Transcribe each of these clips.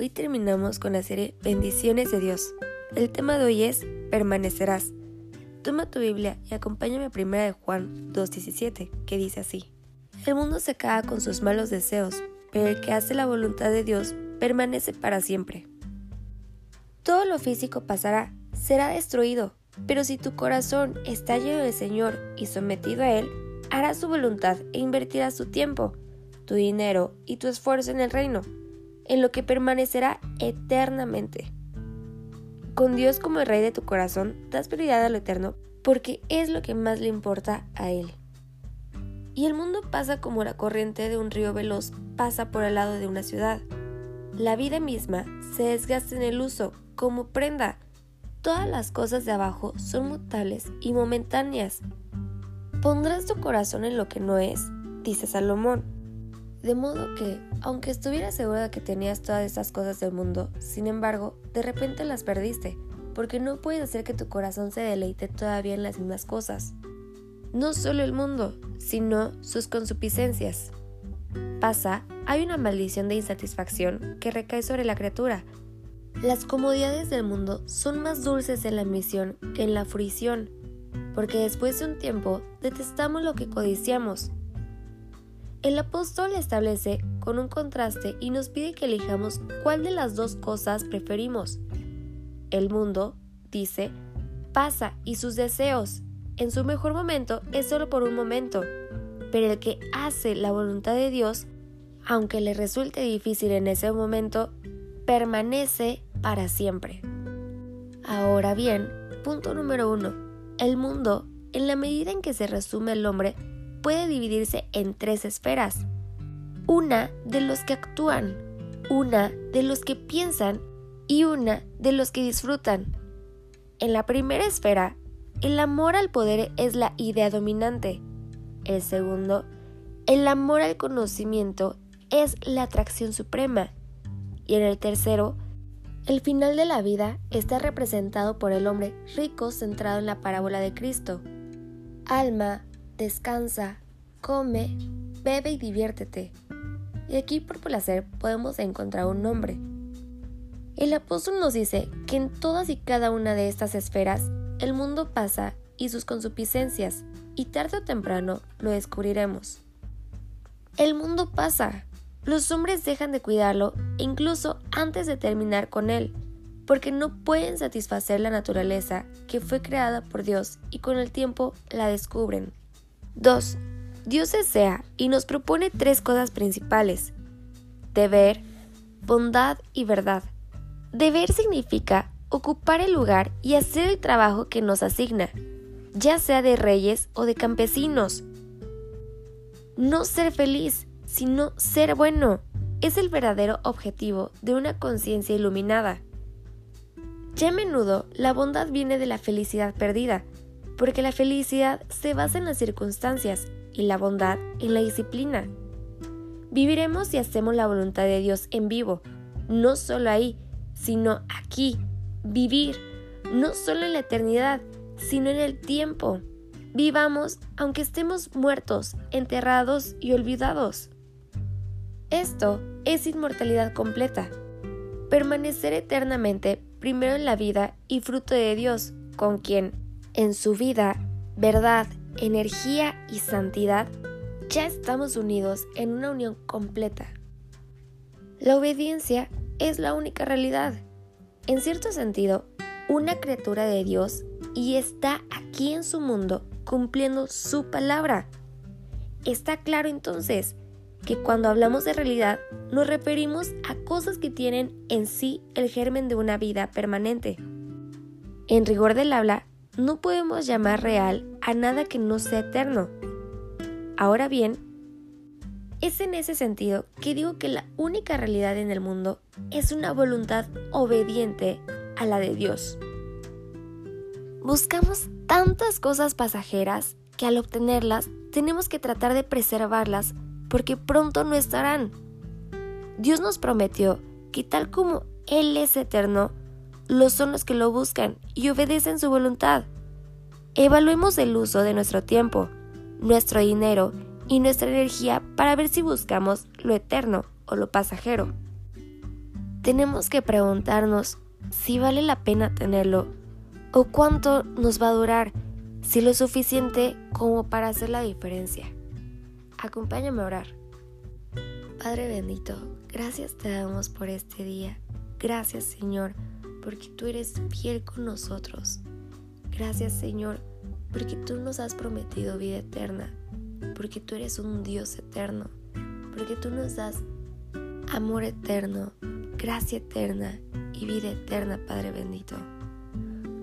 Hoy terminamos con la serie Bendiciones de Dios. El tema de hoy es Permanecerás. Toma tu Biblia y acompáñame a 1 de Juan 2.17, que dice así. El mundo se cae con sus malos deseos, pero el que hace la voluntad de Dios permanece para siempre. Todo lo físico pasará, será destruido, pero si tu corazón está lleno del Señor y sometido a Él, harás su voluntad e invertirás tu tiempo, tu dinero y tu esfuerzo en el reino en lo que permanecerá eternamente. Con Dios como el Rey de tu corazón, das prioridad a lo eterno porque es lo que más le importa a Él. Y el mundo pasa como la corriente de un río veloz pasa por el lado de una ciudad. La vida misma se desgasta en el uso, como prenda. Todas las cosas de abajo son mutables y momentáneas. Pondrás tu corazón en lo que no es, dice Salomón. De modo que, aunque estuvieras segura de que tenías todas estas cosas del mundo, sin embargo, de repente las perdiste, porque no puedes hacer que tu corazón se deleite todavía en las mismas cosas. No solo el mundo, sino sus consupiscencias. Pasa, hay una maldición de insatisfacción que recae sobre la criatura. Las comodidades del mundo son más dulces en la ambición que en la fruición, porque después de un tiempo detestamos lo que codiciamos el apóstol establece con un contraste y nos pide que elijamos cuál de las dos cosas preferimos. El mundo, dice, pasa y sus deseos, en su mejor momento, es solo por un momento, pero el que hace la voluntad de Dios, aunque le resulte difícil en ese momento, permanece para siempre. Ahora bien, punto número uno. El mundo, en la medida en que se resume el hombre, puede dividirse en tres esferas. Una de los que actúan, una de los que piensan y una de los que disfrutan. En la primera esfera, el amor al poder es la idea dominante. El segundo, el amor al conocimiento es la atracción suprema. Y en el tercero, el final de la vida está representado por el hombre rico centrado en la parábola de Cristo. Alma, descansa, come, bebe y diviértete. Y aquí por placer podemos encontrar un nombre. El apóstol nos dice que en todas y cada una de estas esferas el mundo pasa y sus consupiscencias, y tarde o temprano lo descubriremos. El mundo pasa. Los hombres dejan de cuidarlo incluso antes de terminar con él, porque no pueden satisfacer la naturaleza que fue creada por Dios y con el tiempo la descubren. 2. Dios desea y nos propone tres cosas principales. Deber, bondad y verdad. Deber significa ocupar el lugar y hacer el trabajo que nos asigna, ya sea de reyes o de campesinos. No ser feliz, sino ser bueno, es el verdadero objetivo de una conciencia iluminada. Ya a menudo la bondad viene de la felicidad perdida, porque la felicidad se basa en las circunstancias y la bondad en la disciplina. Viviremos y hacemos la voluntad de Dios en vivo, no solo ahí, sino aquí. Vivir, no solo en la eternidad, sino en el tiempo. Vivamos aunque estemos muertos, enterrados y olvidados. Esto es inmortalidad completa. Permanecer eternamente primero en la vida y fruto de Dios, con quien en su vida, verdad, energía y santidad, ya estamos unidos en una unión completa. La obediencia es la única realidad. En cierto sentido, una criatura de Dios y está aquí en su mundo cumpliendo su palabra. Está claro entonces que cuando hablamos de realidad nos referimos a cosas que tienen en sí el germen de una vida permanente. En rigor del habla, no podemos llamar real a nada que no sea eterno. Ahora bien, Es en ese sentido que digo que la única realidad en el mundo es una voluntad obediente a la de Dios. Buscamos tantas cosas pasajeras que al obtenerlas tenemos que tratar de preservarlas porque pronto no estarán. Dios nos prometió que tal como Él es eterno, los son los que lo buscan y obedecen su voluntad. Evaluemos el uso de nuestro tiempo, nuestro dinero y nuestra energía para ver si buscamos lo eterno o lo pasajero. Tenemos que preguntarnos si vale la pena tenerlo o cuánto nos va a durar, si lo suficiente como para hacer la diferencia. Acompáñame a orar. Padre bendito, gracias te damos por este día. Gracias Señor, porque tú eres fiel con nosotros. Gracias Señor, porque tú nos has prometido vida eterna, porque tú eres un Dios eterno, porque tú nos das amor eterno, gracia eterna y vida eterna, Padre bendito.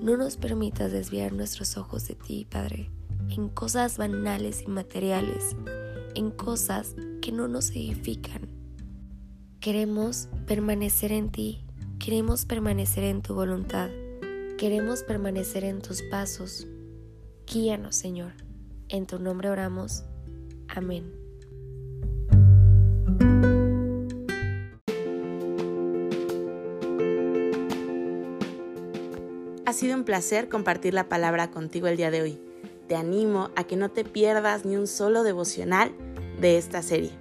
No nos permitas desviar nuestros ojos de ti, Padre, en cosas banales y materiales, en cosas que no nos edifican. Queremos permanecer en ti, queremos permanecer en tu voluntad, queremos permanecer en tus pasos. Guíanos, Señor. En tu nombre oramos. Amén. Ha sido un placer compartir la palabra contigo el día de hoy. Te animo a que no te pierdas ni un solo devocional de esta serie.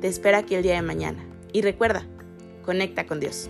Te espero aquí el día de mañana. Y recuerda, conecta con Dios.